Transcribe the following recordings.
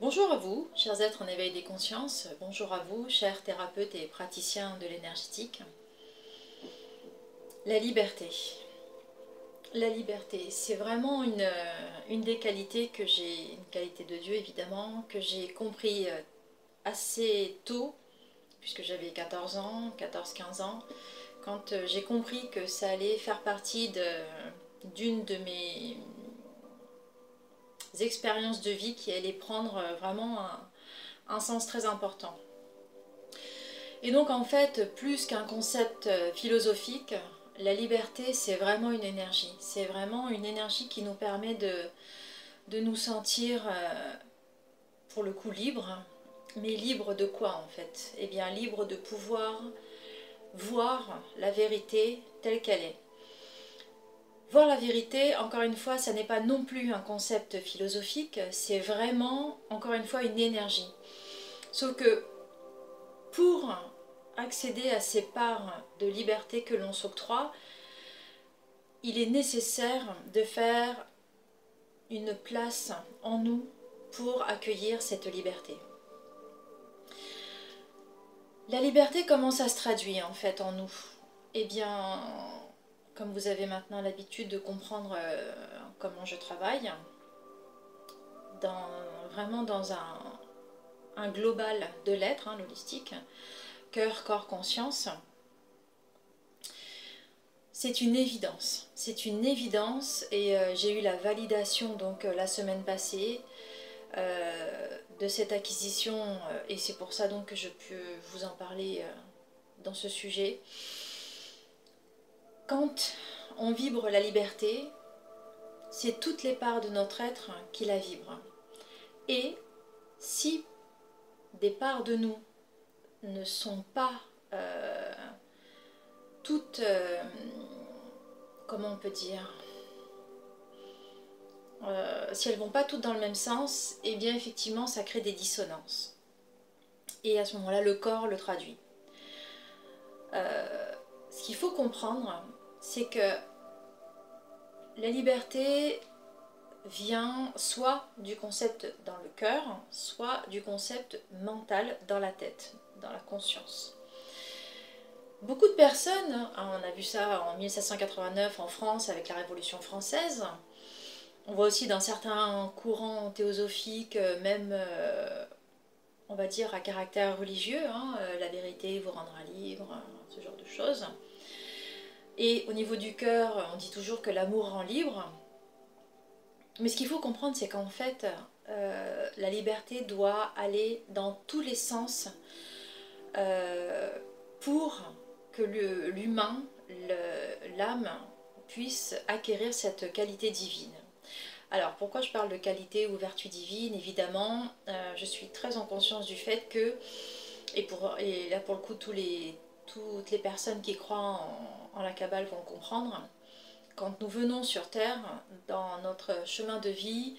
Bonjour à vous, chers êtres en éveil des consciences. Bonjour à vous, chers thérapeutes et praticiens de l'énergétique. La liberté. La liberté, c'est vraiment une, des qualités que j'ai, une qualité de Dieu évidemment, que j'ai compris euh, assez tôt, puisque j'avais 14 ans, 14-15 ans, quand euh, j'ai compris que ça allait faire partie d'une de, mes expériences de vie qui allait prendre euh, vraiment un, sens très important. Et donc en fait, plus qu'un concept euh, philosophique, la liberté c'est vraiment une énergie. C'est vraiment une énergie qui nous permet de, nous sentir pour le coup libres. Mais libre de quoi en fait? Eh bien libre de pouvoir voir la vérité telle qu'elle est. Voir la vérité, encore une fois, ça n'est pas non plus un concept philosophique, c'est vraiment, encore une fois, une énergie. Sauf que pour accéder à ces parts de liberté que l'on s'octroie, il est nécessaire de faire une place en nous pour accueillir cette liberté. La liberté commence à se traduire en fait en nous? Eh bien, comme vous avez maintenant l'habitude de comprendre euh, comment je travaille, dans, vraiment dans un, global de l'être, hein, l'holistique, cœur, corps, conscience, c'est une évidence. C'est une évidence et euh, j'ai eu la validation donc euh, la semaine passée de cette acquisition, et c'est pour ça donc que je peux vous en parler dans ce sujet. Quand on vibre la liberté, c'est toutes les parts de notre être qui la vibrent. Et si des parts de nous ne sont pas euh, toutes, comment on peut dire, euh, si elles vont pas toutes dans le même sens, eh bien effectivement ça crée des dissonances. Et à ce moment-là, le corps le traduit. Euh, ce qu'il faut comprendre, c'est que la liberté vient soit du concept dans le cœur, soit du concept mental dans la tête, dans la conscience. Beaucoup de personnes, hein, on a vu ça en 1789 en France avec la Révolution française, on voit aussi dans certains courants théosophiques, euh, même, euh, on va dire, à caractère religieux, hein, euh, la vérité vous rendra libre, ce genre de choses. Et au niveau du cœur, on dit toujours que l'amour rend libre. Mais ce qu'il faut comprendre, c'est qu'en fait, la liberté doit aller dans tous les sens pour que l'humain, l'âme, puisse acquérir cette qualité divine. Alors pourquoi je parle de qualité ou vertu divine? Évidemment, euh, je suis très en conscience du fait que, et, pour, et là pour le coup tous les, toutes les personnes qui croient en, la Kabbale vont comprendre, quand nous venons sur Terre, dans notre chemin de vie,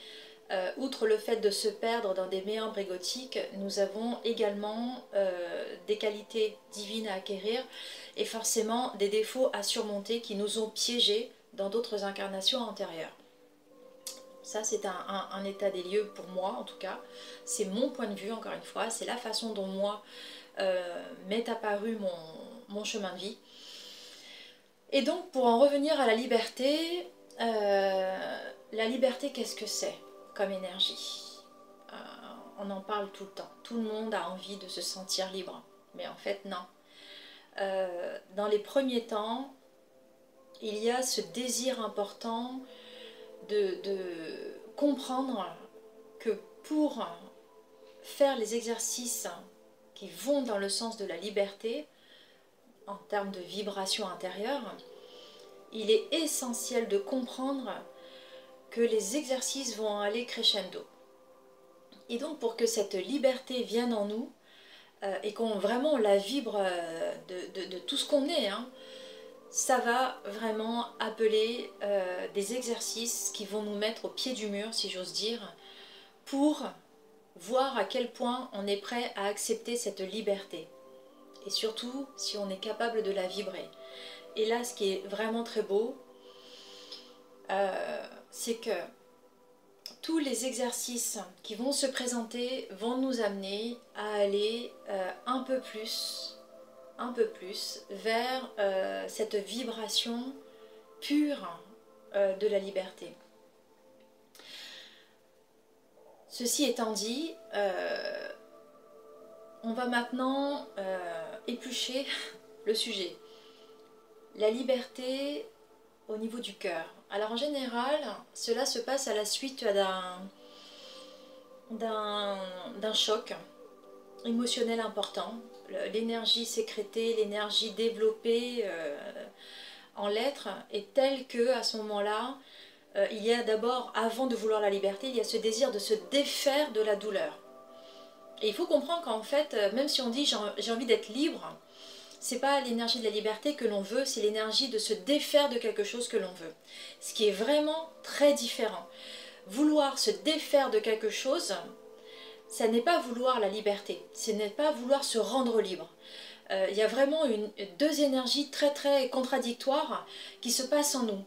euh, outre le fait de se perdre dans des méandres égotiques, nous avons également euh, des qualités divines à acquérir et forcément des défauts à surmonter qui nous ont piégés dans d'autres incarnations antérieures. Ça, c'est un, état des lieux pour moi, en tout cas. C'est mon point de vue, encore une fois. C'est la façon dont moi euh, m'est apparu mon, chemin de vie. Et donc, pour en revenir à la liberté, euh, la liberté, qu'est-ce que c'est comme énergie? Euh, On en parle tout le temps. Tout le monde a envie de se sentir libre. Mais en fait, non. dans les premiers temps, il y a ce désir important de, comprendre que pour faire les exercices qui vont dans le sens de la liberté, en termes de vibration intérieure, il est essentiel de comprendre que les exercices vont aller crescendo. Et donc pour que cette liberté vienne en nous, euh, et qu'on vraiment la vibre euh, de, tout ce qu'on est, hein, ça va vraiment appeler euh, des exercices qui vont nous mettre au pied du mur, si j'ose dire, pour voir à quel point on est prêt à accepter cette liberté. Et surtout, si on est capable de la vibrer. Et là, ce qui est vraiment très beau, euh, c'est que tous les exercices qui vont se présenter vont nous amener à aller euh, un peu plus, un peu plus vers euh, cette vibration pure de la liberté. Ceci étant dit, on va maintenant éplucher le sujet. La liberté au niveau du cœur. Alors en général, cela se passe à la suite d'un choc émotionnel important. L'énergie sécrétée, l'énergie développée euh, en l'être est telle que à ce moment-là, euh, il y a d'abord, avant de vouloir la liberté, il y a ce désir de se défaire de la douleur. Et il faut comprendre qu'en fait, euh, même si on dit j'ai envie d'être libre, c'est pas l'énergie de la liberté que l'on veut, c'est l'énergie de se défaire de quelque chose que l'on veut. Ce qui est vraiment très différent. Vouloir se défaire de quelque chose, ça n'est pas vouloir la liberté, ce n'est pas vouloir se rendre libre. Euh, il y a vraiment deux énergies très très contradictoires qui se passent en nous.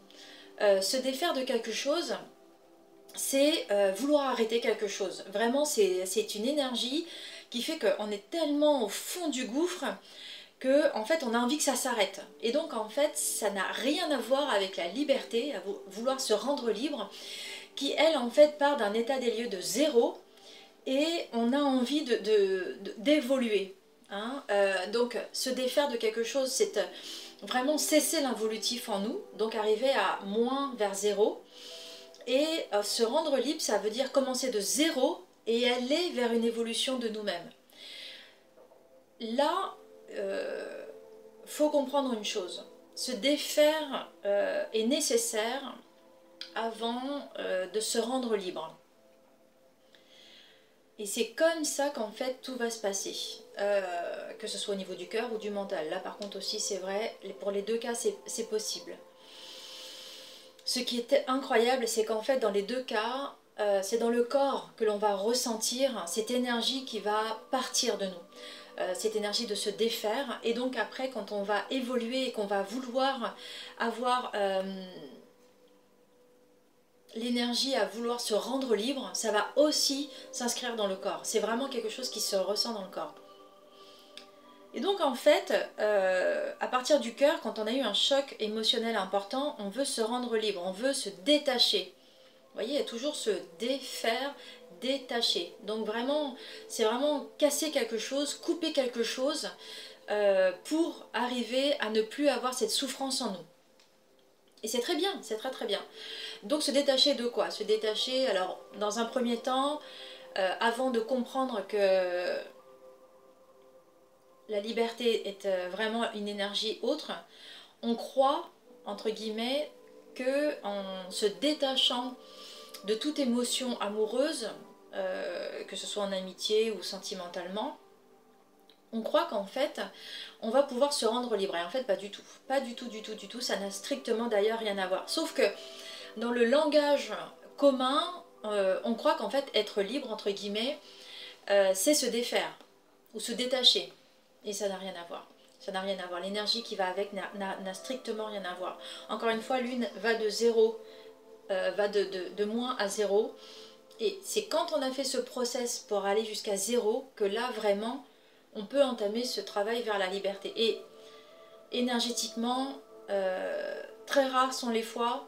Euh, se défaire de quelque chose, c'est euh, vouloir arrêter quelque chose. Vraiment, c'est une énergie qui fait qu'on est tellement au fond du gouffre que en fait on a envie que ça s'arrête. Et donc en fait ça n'a rien à voir avec la liberté, à vouloir se rendre libre, qui elle en fait part d'un état des lieux de zéro et on a envie d'évoluer. De, hein. Euh, donc se défaire de quelque chose, c'est vraiment cesser l'involutif en nous, donc arriver à moins vers zéro. Et euh, se rendre libre, ça veut dire commencer de zéro et aller vers une évolution de nous-mêmes. Là, euh, faut comprendre une chose. Se défaire euh, est nécessaire avant euh, de se rendre libre. Et c'est comme ça qu'en fait tout va se passer, que ce soit au niveau du cœur ou du mental. Là par contre aussi c'est vrai, pour les deux cas c'est possible. Ce qui est incroyable c'est qu'en fait dans les deux cas, c'est dans le corps que l'on va ressentir cette énergie qui va partir de nous. Euh, cette énergie de se défaire. Et donc après, quand on va évoluer et qu'on va vouloir avoir euh, l'énergie à vouloir se rendre libre, ça va aussi s'inscrire dans le corps. C'est vraiment quelque chose qui se ressent dans le corps. Et donc en fait, euh, à partir du cœur, quand on a eu un choc émotionnel important, on veut se rendre libre, on veut se détacher. Vous voyez, il y a toujours se défaire, détacher. Donc vraiment, c'est vraiment casser quelque chose, couper quelque chose euh, pour arriver à ne plus avoir cette souffrance en nous. Et c'est très bien, c'est très très bien. Donc se détacher de quoi? Se détacher, alors dans un premier temps, euh, avant de comprendre que la liberté est euh, vraiment une énergie autre, on croit, entre guillemets, que en se détachant de toute émotion amoureuse, euh, que ce soit en amitié ou sentimentalement, on croit qu'en fait, on va pouvoir se rendre libre. Et en fait, pas du tout. Pas du tout, du tout, du tout. Ça n'a strictement d'ailleurs rien à voir. Sauf que dans le langage commun, euh, on croit qu'en fait, être libre, entre guillemets, euh, c'est se défaire ou se détacher. Et ça n'a rien à voir. Ça n'a rien à voir. L'énergie qui va avec n'a strictement rien à voir. Encore une fois, l'une va de zéro, va de, de moins à zéro. Et c'est quand on a fait ce process pour aller jusqu'à zéro que là vraiment on peut entamer ce travail vers la liberté. Et énergétiquement, euh, très rares sont les fois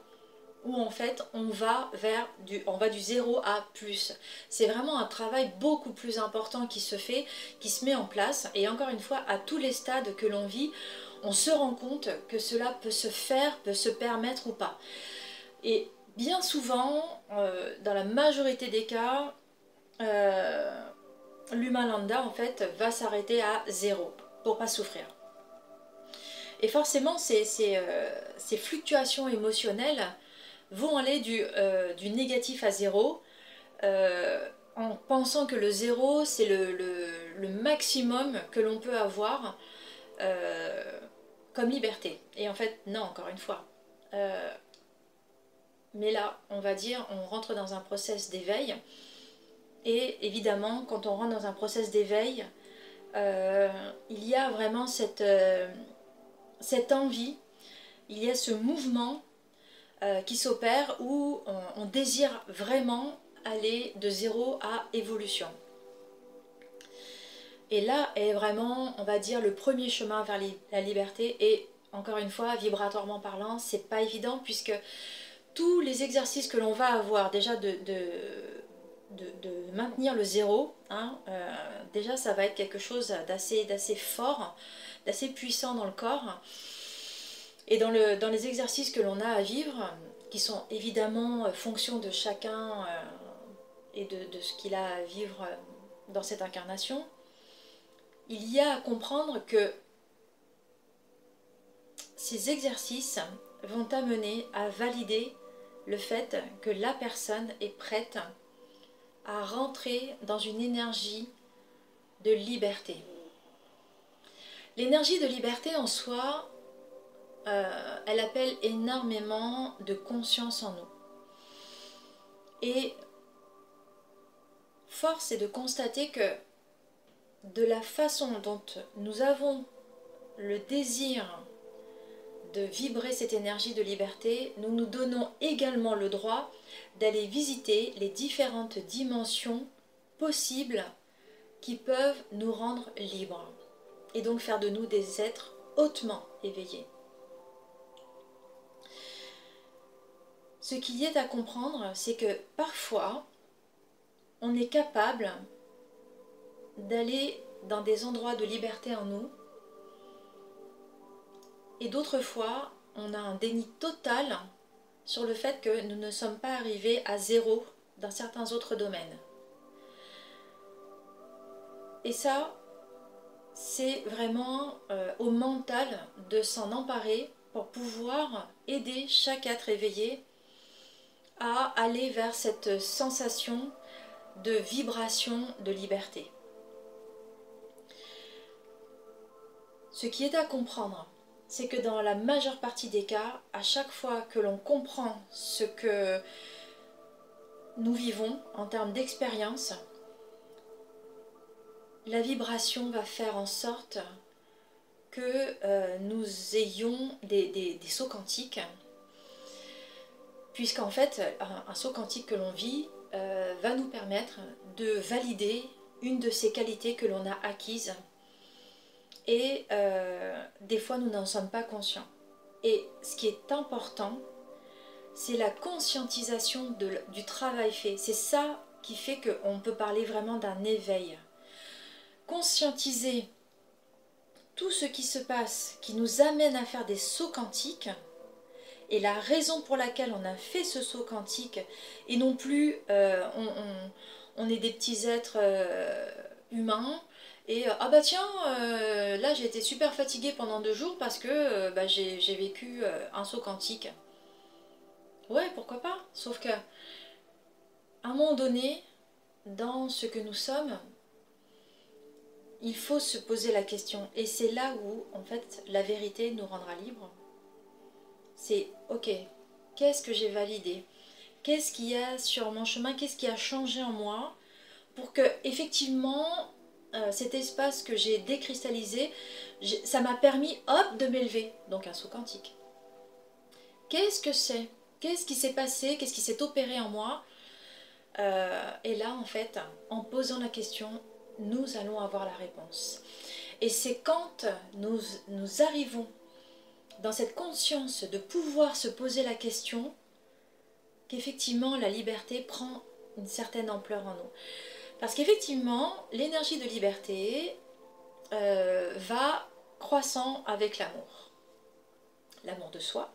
où en fait on va vers du, on va du zéro à plus. C'est vraiment un travail beaucoup plus important qui se fait, qui se met en place. Et encore une fois, à tous les stades que l'on vit, on se rend compte que cela peut se faire, peut se permettre ou pas. Et bien souvent, euh, dans la majorité des cas, euh, l'humain lambda en fait va s'arrêter à zéro pour pas souffrir. Et forcément, ces, euh, fluctuations émotionnelles vont aller du, négatif à zéro en pensant que le zéro c'est le, maximum que l'on peut avoir comme liberté. Et en fait, non, encore une fois. Mais là, on va dire, on rentre dans un process d'éveil. Et évidemment, quand on rentre dans un process d'éveil, euh, il y a vraiment cette, euh, cette envie, il y a ce mouvement euh, qui s'opère où on, désire vraiment aller de zéro à évolution. Et là est vraiment, on va dire, le premier chemin vers la liberté. Et encore une fois, vibratoirement parlant, c'est pas évident puisque tous les exercices que l'on va avoir déjà de, de, maintenir le zéro, hein, euh, déjà ça va être quelque chose d'assez fort, d'assez puissant dans le corps. Et dans, le, dans les exercices que l'on a à vivre, qui sont évidemment fonction de chacun euh, et de, de ce qu'il a à vivre dans cette incarnation, il y a à comprendre que ces exercices vont amener à valider le fait que la personne est prête à rentrer dans une énergie de liberté. L'énergie de liberté en soi, euh, elle appelle énormément de conscience en nous. Et force est de constater que de la façon dont nous avons le désir de vibrer cette énergie de liberté, nous nous donnons également le droit d'aller visiter les différentes dimensions possibles qui peuvent nous rendre libres et donc faire de nous des êtres hautement éveillés. Ce qui est à comprendre, c'est que parfois, on est capable d'aller dans des endroits de liberté en nous. Et d'autres fois, on a un déni total sur le fait que nous ne sommes pas arrivés à zéro dans certains autres domaines. Et ça, c'est vraiment euh, au mental de s'en emparer pour pouvoir aider chaque être éveillé à aller vers cette sensation de vibration de liberté. Ce qui est à comprendre, c'est que dans la majeure partie des cas, à chaque fois que l'on comprend ce que nous vivons en termes d'expérience, la vibration va faire en sorte que euh, nous ayons des, sauts quantiques, puisqu'en fait, un, saut quantique que l'on vit euh, va nous permettre de valider une de ces qualités que l'on a acquises et euh, des fois nous n'en sommes pas conscients. Et ce qui est important, c'est la conscientisation du travail fait. C'est ça qui fait qu'on peut parler vraiment d'un éveil. Conscientiser tout ce qui se passe, qui nous amène à faire des sauts quantiques, et la raison pour laquelle on a fait ce saut quantique, et non plus euh, on, est des petits êtres euh, humains, et euh, ah bah tiens, là j'ai été super fatiguée pendant deux jours parce que bah, j'ai vécu un saut quantique. Ouais, pourquoi pas? Sauf que, à un moment donné, dans ce que nous sommes, il faut se poser la question. Et c'est là où, en fait, la vérité nous rendra libres. C'est, ok, qu'est-ce que j'ai validé? Qu'est-ce qu'il y a sur mon chemin? Qu'est-ce qui a changé en moi pour que, effectivement, euh, cet espace que j'ai décristallisé, ça m'a permis, hop, de m'élever. Donc un saut quantique. Qu'est-ce que c'est? Qu'est-ce qui s'est passé? Qu'est-ce qui s'est opéré en moi? Euh, Et là, en fait, en posant la question, nous allons avoir la réponse. Et c'est quand nous, nous arrivons dans cette conscience de pouvoir se poser la question qu'effectivement la liberté prend une certaine ampleur en nous. Parce qu'effectivement, l'énergie de liberté euh, va croissant avec l'amour. L'amour de soi.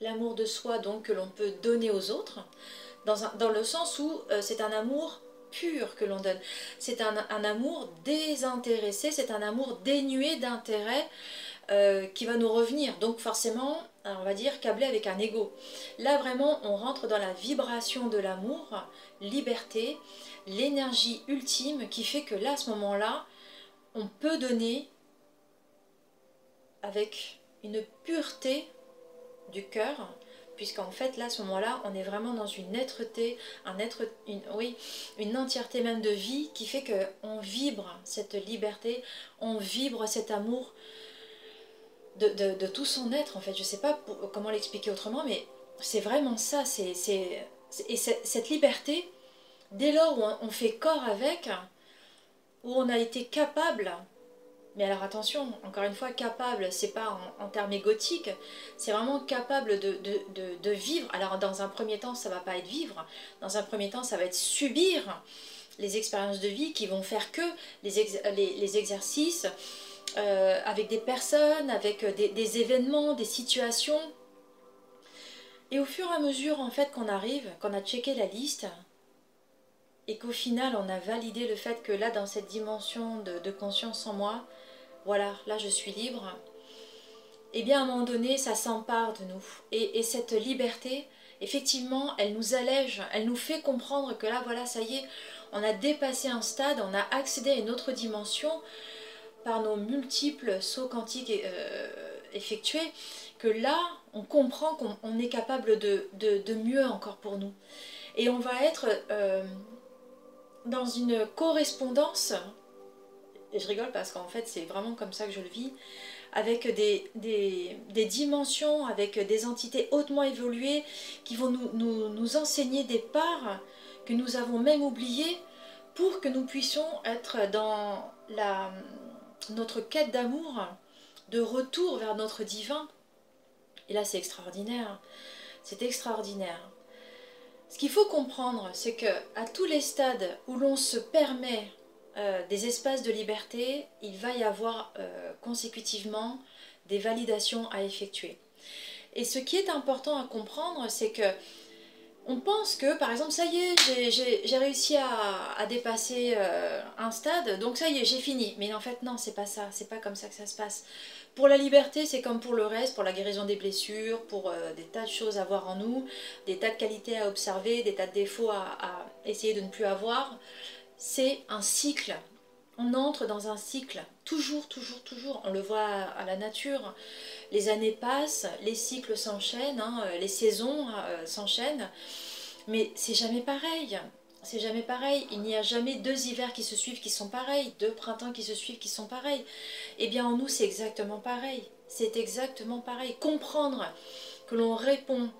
L'amour de soi donc que l'on peut donner aux autres, dans, le sens où euh, c'est un amour pur que l'on donne. C'est un, amour désintéressé, c'est un amour dénué d'intérêt euh, qui va nous revenir. Donc forcément, on va dire câblé avec un ego. Là vraiment, on rentre dans la vibration de l'amour, liberté, l'énergie ultime qui fait que là, à ce moment-là, on peut donner avec une pureté du cœur, puisqu'en fait, là, à ce moment-là, on est vraiment dans une êtreté, être, une, oui, une entièreté même de vie qui fait que on vibre cette liberté, on vibre cet amour de, tout son être, en fait. Je sais pas comment l'expliquer autrement, mais c'est vraiment ça. C'est, et cette liberté, dès lors où on fait corps avec, où on a été capable, mais alors attention, encore une fois, capable, c'est pas en, termes égotiques, c'est vraiment capable de, de, vivre. Alors dans un premier temps, ça va pas être vivre, dans un premier temps, ça va être subir les expériences de vie qui vont faire que les, les, exercices euh, avec des personnes, avec des, des événements, des situations. Et au fur et à mesure en fait qu'on arrive, qu'on a checké la liste, et qu'au final on a validé le fait que là dans cette dimension de, conscience en moi, voilà, là je suis libre, et eh bien à un moment donné ça s'empare de nous. Et, cette liberté, effectivement, elle nous allège, elle nous fait comprendre que là voilà, ça y est, on a dépassé un stade, on a accédé à une autre dimension par nos multiples sauts quantiques euh, effectués, que là on comprend qu'on est capable de, de, mieux encore pour nous. Et on va être... Euh, dans une correspondance, et je rigole parce qu'en fait c'est vraiment comme ça que je le vis, avec des, des, dimensions, avec des entités hautement évoluées qui vont nous, nous, nous, enseigner des parts que nous avons même oubliées pour que nous puissions être dans la, notre quête d'amour, de retour vers notre divin. Et là c'est extraordinaire, c'est extraordinaire. Ce qu'il faut comprendre, c'est que à tous les stades où l'on se permet euh, des espaces de liberté, il va y avoir euh, consécutivement des validations à effectuer. Et ce qui est important à comprendre, c'est que on pense que, par exemple, ça y est, j'ai réussi à, dépasser euh, un stade, donc ça y est, j'ai fini. Mais en fait, non, c'est pas ça, c'est pas comme ça que ça se passe. Pour la liberté, c'est comme pour le reste, pour la guérison des blessures, pour euh, des tas de choses à voir en nous, des tas de qualités à observer, des tas de défauts à, essayer de ne plus avoir. C'est un cycle. On entre dans un cycle, toujours, toujours, toujours. On le voit à, la nature. Les années passent, les cycles s'enchaînent, hein, les saisons euh, s'enchaînent, mais c'est jamais pareil c'est jamais pareil. Il n'y a jamais deux hivers qui se suivent qui sont pareils, deux printemps qui se suivent qui sont pareils. Eh bien, en nous, c'est exactement pareil. C'est exactement pareil. Comprendre que l'on répond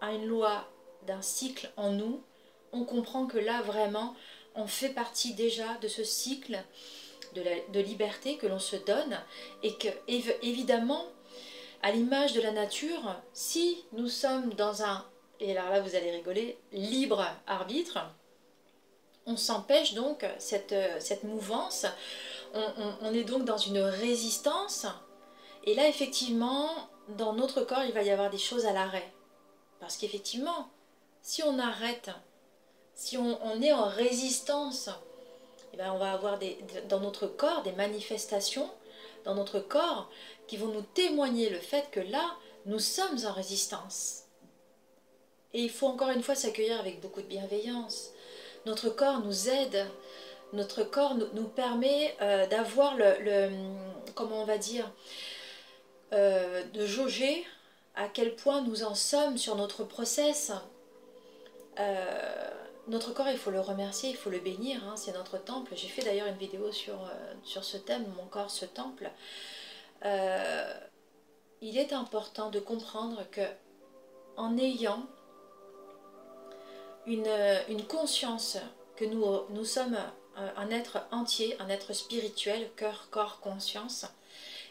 à une loi d'un cycle en nous, on comprend que là, vraiment, on fait partie déjà de ce cycle de, liberté que l'on se donne et que, évidemment, à l'image de la nature, si nous sommes dans un, et alors là vous allez rigoler, libre arbitre, on s'empêche donc cette, cette mouvance, on, est donc dans une résistance, et là effectivement, dans notre corps, il va y avoir des choses à l'arrêt. Parce qu'effectivement, si on arrête, si on, est en résistance, eh ben on va avoir des, dans notre corps des manifestations, dans notre corps, qui vont nous témoigner le fait que là, nous sommes en résistance. Et il faut encore une fois s'accueillir avec beaucoup de bienveillance. Notre corps nous aide, notre corps nous, permet euh, d'avoir le, comment on va dire, euh, de jauger à quel point nous en sommes sur notre process. Euh, notre corps, il faut le remercier, il faut le bénir, hein, c'est notre temple. J'ai fait d'ailleurs une vidéo sur, sur ce thème, mon corps, ce temple. il est important de comprendre que en ayant une, conscience que nous, nous sommes un être entier, un être spirituel, cœur, corps, conscience,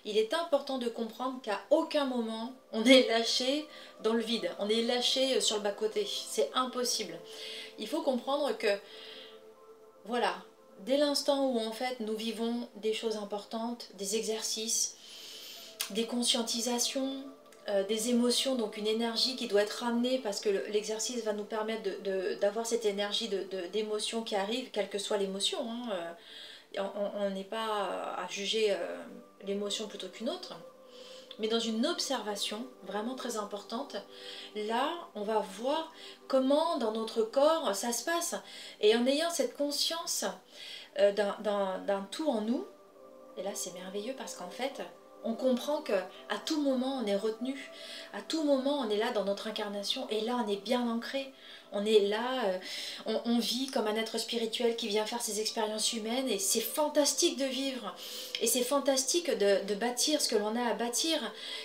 il est important de comprendre qu'à aucun moment on est lâché dans le vide, on est lâché sur le bas-côté. C'est impossible. Il faut comprendre que, voilà, dès l'instant où en fait nous vivons des choses importantes, des exercices, des conscientisations, euh, des émotions, donc une énergie qui doit être ramenée parce que l'exercice va nous permettre d'avoir cette énergie d'émotion qui arrive, quelle que soit l'émotion. Hein, euh, on n'est pas à juger euh, l'émotion plutôt qu'une autre. Mais dans une observation vraiment très importante, là, on va voir comment dans notre corps ça se passe. Et en ayant cette conscience d'un tout en nous, et là c'est merveilleux parce qu'en fait, on comprend que à tout moment on est retenu, à tout moment on est là dans notre incarnation et là on est bien ancré. On est là, euh, on, vit comme un être spirituel qui vient faire ses expériences humaines et c'est fantastique de vivre. Et c'est fantastique de, bâtir ce que l'on a à bâtir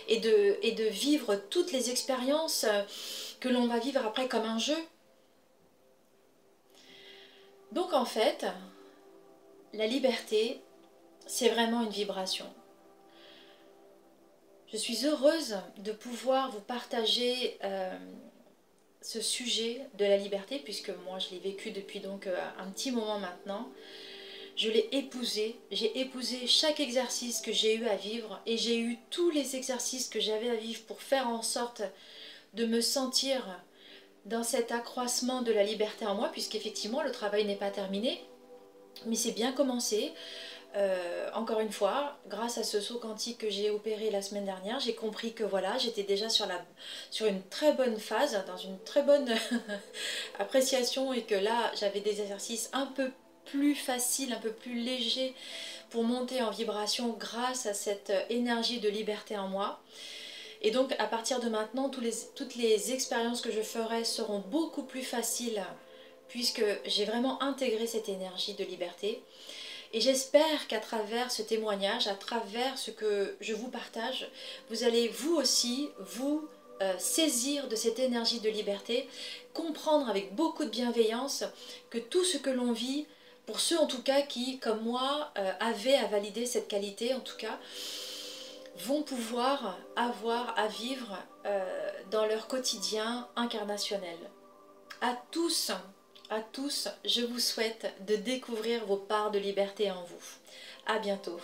et de, et de vivre toutes les expériences que l'on va vivre après comme un jeu. Donc en fait, la liberté, c'est vraiment une vibration. Je suis heureuse de pouvoir vous partager euh, ce sujet de la liberté, puisque moi je l'ai vécu depuis donc euh, un petit moment maintenant. Je l'ai épousé, j'ai épousé chaque exercice que j'ai eu à vivre et j'ai eu tous les exercices que j'avais à vivre pour faire en sorte de me sentir dans cet accroissement de la liberté en moi, puisqu'effectivement le travail n'est pas terminé, mais c'est bien commencé. Euh, encore une fois, grâce à ce saut quantique que j'ai opéré la semaine dernière, j'ai compris que voilà, j'étais déjà sur, la, sur une très bonne phase, dans une très bonne appréciation et que là, j'avais des exercices un peu plus faciles, un peu plus légers pour monter en vibration grâce à cette énergie de liberté en moi. Et donc à partir de maintenant, tous les, toutes les expériences que je ferai seront beaucoup plus faciles puisque j'ai vraiment intégré cette énergie de liberté. Et j'espère qu'à travers ce témoignage, à travers ce que je vous partage, vous allez vous aussi vous euh, saisir de cette énergie de liberté, comprendre avec beaucoup de bienveillance que tout ce que l'on vit, pour ceux en tout cas qui, comme moi, euh, avaient à valider cette qualité, en tout cas, vont pouvoir avoir à vivre euh, dans leur quotidien incarnationnel. À tous, à tous, je vous souhaite de découvrir vos parts de liberté en vous. À bientôt.